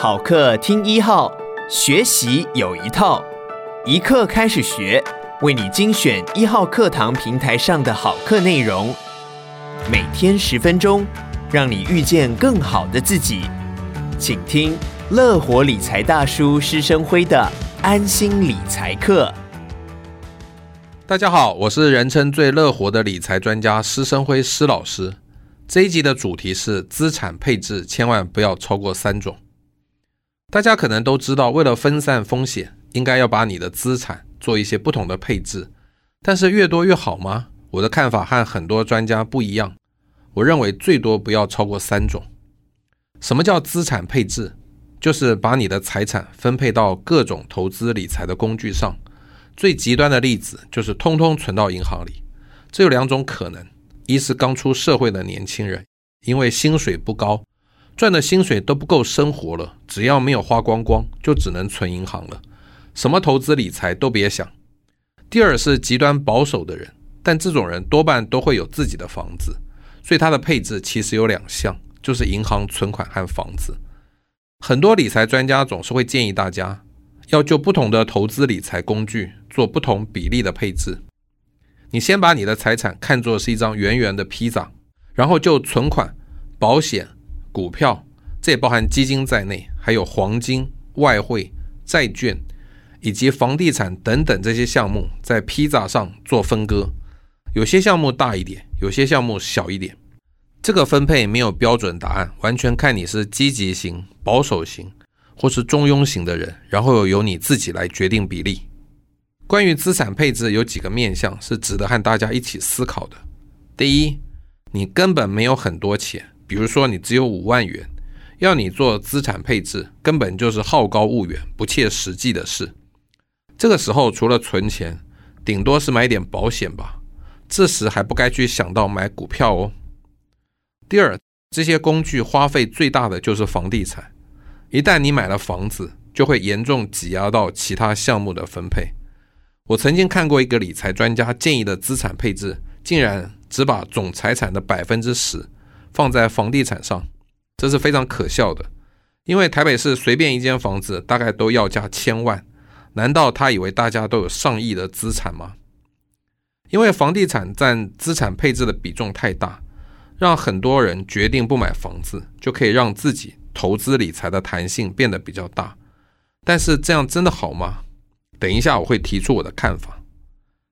好课听一号，学习有一套，一课开始学，为你精选一号课堂平台上的好课内容，每天十分钟，让你遇见更好的自己。请听乐活理财大叔施生辉的安心理财课。大家好，我是人称最乐活的理财专家施生辉施老师。这一集的主题是资产配置，千万不要超过三种。大家可能都知道，为了分散风险，应该要把你的资产做一些不同的配置。但是越多越好吗？我的看法和很多专家不一样。我认为最多不要超过三种。什么叫资产配置？就是把你的财产分配到各种投资理财的工具上。最极端的例子就是通通存到银行里，这有两种可能：一是刚出社会的年轻人，因为薪水不高，赚的薪水都不够生活了，只要没有花光光，就只能存银行了，什么投资理财都别想；第二是极端保守的人，但这种人多半都会有自己的房子，所以他的配置其实有两项，就是银行存款和房子。很多理财专家总是会建议大家，要就不同的投资理财工具做不同比例的配置。你先把你的财产看作是一张圆圆的披萨，然后就存款、保险、股票，这也包含基金在内，还有黄金、外汇、债券以及房地产等等这些项目，在披萨上做分割。有些项目大一点，有些项目小一点。这个分配没有标准答案，完全看你是积极型、保守型。或是中庸型的人，然后由你自己来决定比例。关于资产配置，有几个面向是值得和大家一起思考的。第一，你根本没有很多钱，比如说你只有五万元，要你做资产配置，根本就是好高骛远、不切实际的事。这个时候，除了存钱，顶多是买点保险吧。这时还不该去想到买股票哦。第二，这些工具花费最大的就是房地产。一旦你买了房子，就会严重挤压到其他项目的分配。我曾经看过一个理财专家建议的资产配置，竟然只把总财产的百分之十放在房地产上，这是非常可笑的。因为台北市随便一间房子大概都要价千万，难道他以为大家都有上亿的资产吗？因为房地产占资产配置的比重太大，让很多人决定不买房子，就可以让自己。投资理财的弹性变得比较大，但是这样真的好吗？等一下我会提出我的看法。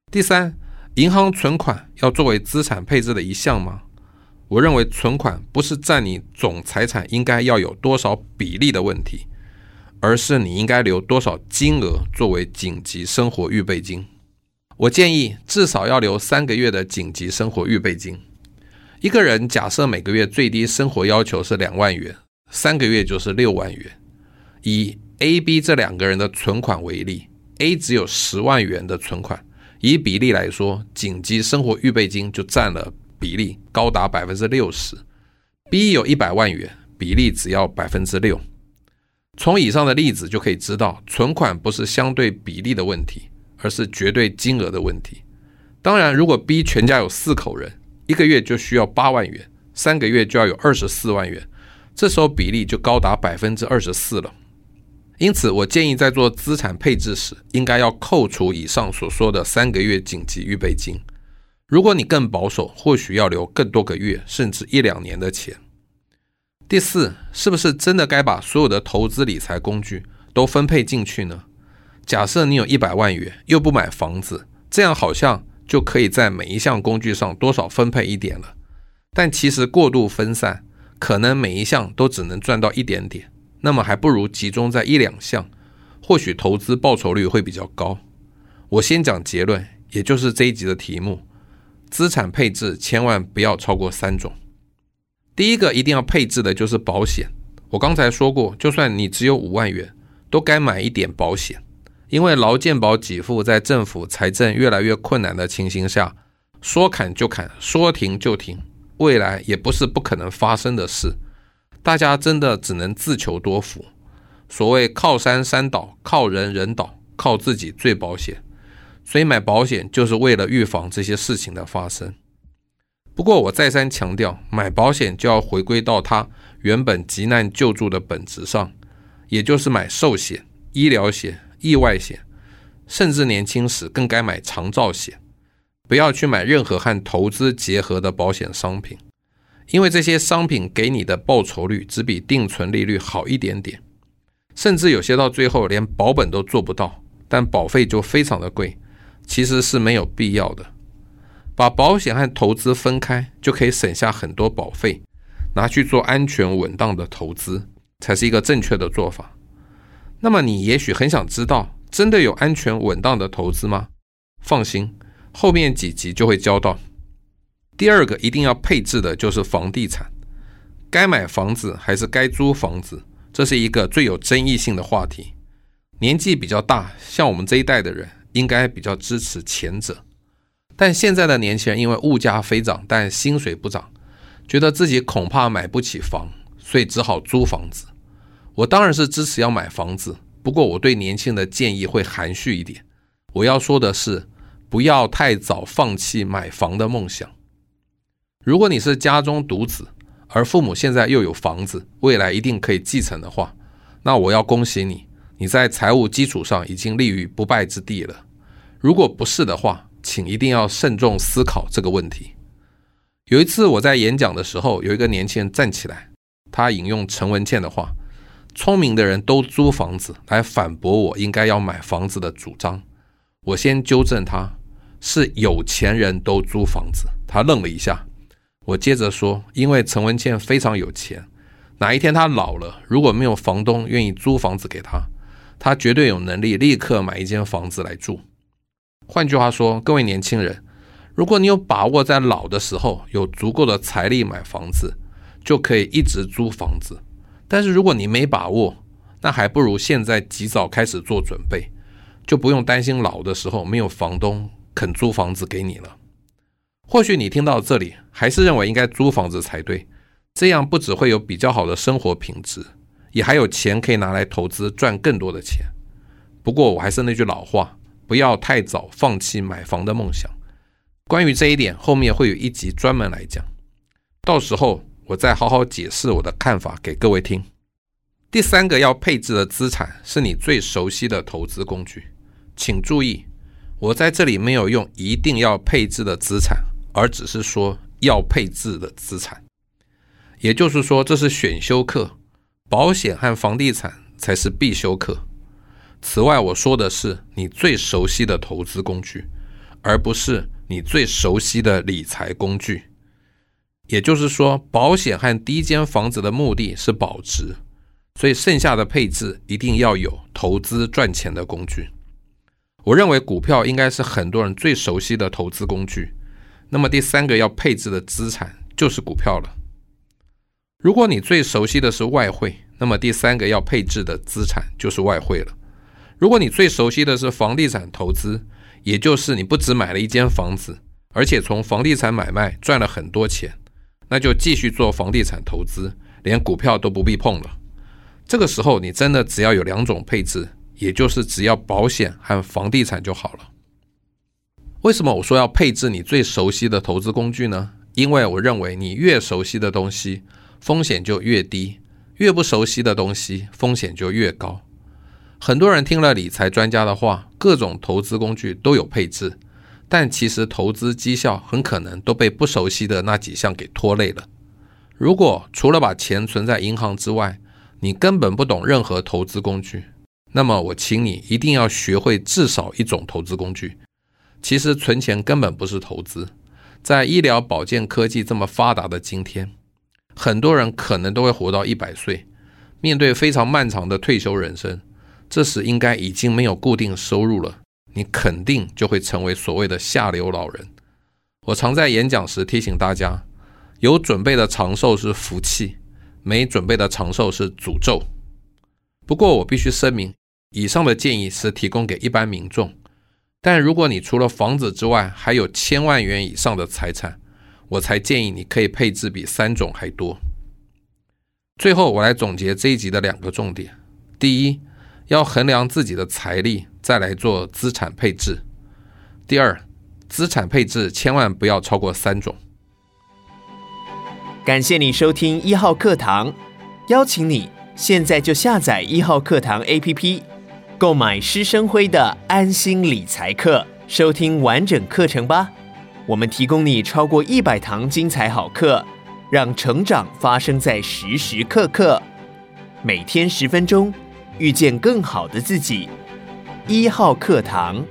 第三，银行存款要作为资产配置的一项吗？我认为存款不是占你总财产应该要有多少比例的问题，而是你应该留多少金额作为紧急生活预备金。我建议至少要留三个月的紧急生活预备金。一个人假设每个月最低生活要求是两万元。三个月就是六万元。以 A、B 这两个人的存款为例，A 只有十万元的存款，以比例来说，紧急生活预备金就占了比例高达百分之六十。B 有一百万元，比例只要百分之六。从以上的例子就可以知道，存款不是相对比例的问题，而是绝对金额的问题。当然，如果 B 全家有四口人，一个月就需要八万元，三个月就要有二十四万元。这时候比例就高达百分之二十四了，因此我建议在做资产配置时，应该要扣除以上所说的三个月紧急预备金。如果你更保守，或许要留更多个月，甚至一两年的钱。第四，是不是真的该把所有的投资理财工具都分配进去呢？假设你有一百万元，又不买房子，这样好像就可以在每一项工具上多少分配一点了。但其实过度分散。可能每一项都只能赚到一点点，那么还不如集中在一两项，或许投资报酬率会比较高。我先讲结论，也就是这一集的题目：资产配置千万不要超过三种。第一个一定要配置的就是保险。我刚才说过，就算你只有五万元，都该买一点保险，因为劳健保给付在政府财政越来越困难的情形下，说砍就砍，说停就停。未来也不是不可能发生的事，大家真的只能自求多福。所谓靠山山倒，靠人人倒，靠自己最保险。所以买保险就是为了预防这些事情的发生。不过我再三强调，买保险就要回归到它原本急难救助的本质上，也就是买寿险、医疗险、意外险，甚至年轻时更该买长照险，不要去买任何和投资结合的保险商品，因为这些商品给你的报酬率只比定存利率好一点点，甚至有些到最后连保本都做不到，但保费就非常的贵，其实是没有必要的。把保险和投资分开，就可以省下很多保费，拿去做安全稳当的投资，才是一个正确的做法。那么你也许很想知道，真的有安全稳当的投资吗？放心，后面几集就会教到。第二个一定要配置的就是房地产，该买房子还是该租房子，这是一个最有争议性的话题。年纪比较大，像我们这一代的人，应该比较支持前者。但现在的年轻人因为物价飞涨，但薪水不涨，觉得自己恐怕买不起房，所以只好租房子。我当然是支持要买房子，不过我对年轻人的建议会含蓄一点。我要说的是，不要太早放弃买房的梦想。如果你是家中独子，而父母现在又有房子，未来一定可以继承的话，那我要恭喜你，你在财务基础上已经立于不败之地了。如果不是的话，请一定要慎重思考这个问题。有一次我在演讲的时候，有一个年轻人站起来，他引用陈文茜的话：“聪明的人都租房子”，来反驳我应该要买房子的主张。我先纠正他，是有钱人都租房子。他愣了一下，我接着说：“因为陈文茜非常有钱，哪一天他老了，如果没有房东愿意租房子给他，他绝对有能力立刻买一间房子来住。”换句话说，各位年轻人，如果你有把握在老的时候有足够的财力买房子，就可以一直租房子。但是如果你没把握，那还不如现在及早开始做准备，就不用担心老的时候没有房东肯租房子给你了。或许你听到这里还是认为应该租房子才对，这样不只会有比较好的生活品质，也还有钱可以拿来投资赚更多的钱。不过我还是那句老话。不要太早放弃买房的梦想。关于这一点，后面会有一集专门来讲，到时候我再好好解释我的看法给各位听。第三个要配置的资产是你最熟悉的投资工具，请注意，我在这里没有用一定要配置的资产，而只是说要配置的资产。也就是说，这是选修课，保险和房地产才是必修课。此外，我说的是你最熟悉的投资工具，而不是你最熟悉的理财工具。也就是说，保险和第一间房子的目的是保值，所以剩下的配置一定要有投资赚钱的工具。我认为股票应该是很多人最熟悉的投资工具。那么第三个要配置的资产就是股票了。如果你最熟悉的是外汇，那么第三个要配置的资产就是外汇了。如果你最熟悉的是房地产投资，也就是你不只买了一间房子，而且从房地产买卖赚了很多钱，那就继续做房地产投资，连股票都不必碰了。这个时候你真的只要有两种配置，也就是只要保险和房地产就好了。为什么我说要配置你最熟悉的投资工具呢？因为我认为你越熟悉的东西，风险就越低；越不熟悉的东西，风险就越高。很多人听了理财专家的话，各种投资工具都有配置，但其实投资绩效很可能都被不熟悉的那几项给拖累了。如果除了把钱存在银行之外，你根本不懂任何投资工具，那么我请你一定要学会至少一种投资工具。其实存钱根本不是投资，在医疗保健科技这么发达的今天，很多人可能都会活到一百岁，面对非常漫长的退休人生。这时应该已经没有固定收入了，你肯定就会成为所谓的下流老人。我常在演讲时提醒大家，有准备的长寿是福气，没准备的长寿是诅咒。不过我必须声明，以上的建议是提供给一般民众，但如果你除了房子之外还有千万元以上的财产，我才建议你可以配置比三种还多。最后，我来总结这一集的两个重点：第一，要衡量自己的财力，再来做资产配置。第二，资产配置千万不要超过三种。感谢你收听一号课堂，邀请你现在就下载一号课堂 APP，购买施生辉的安心理财课，收听完整课程吧。我们提供你超过一百堂精彩好课，让成长发生在时时刻刻。每天十分钟，遇见更好的自己。一号课堂。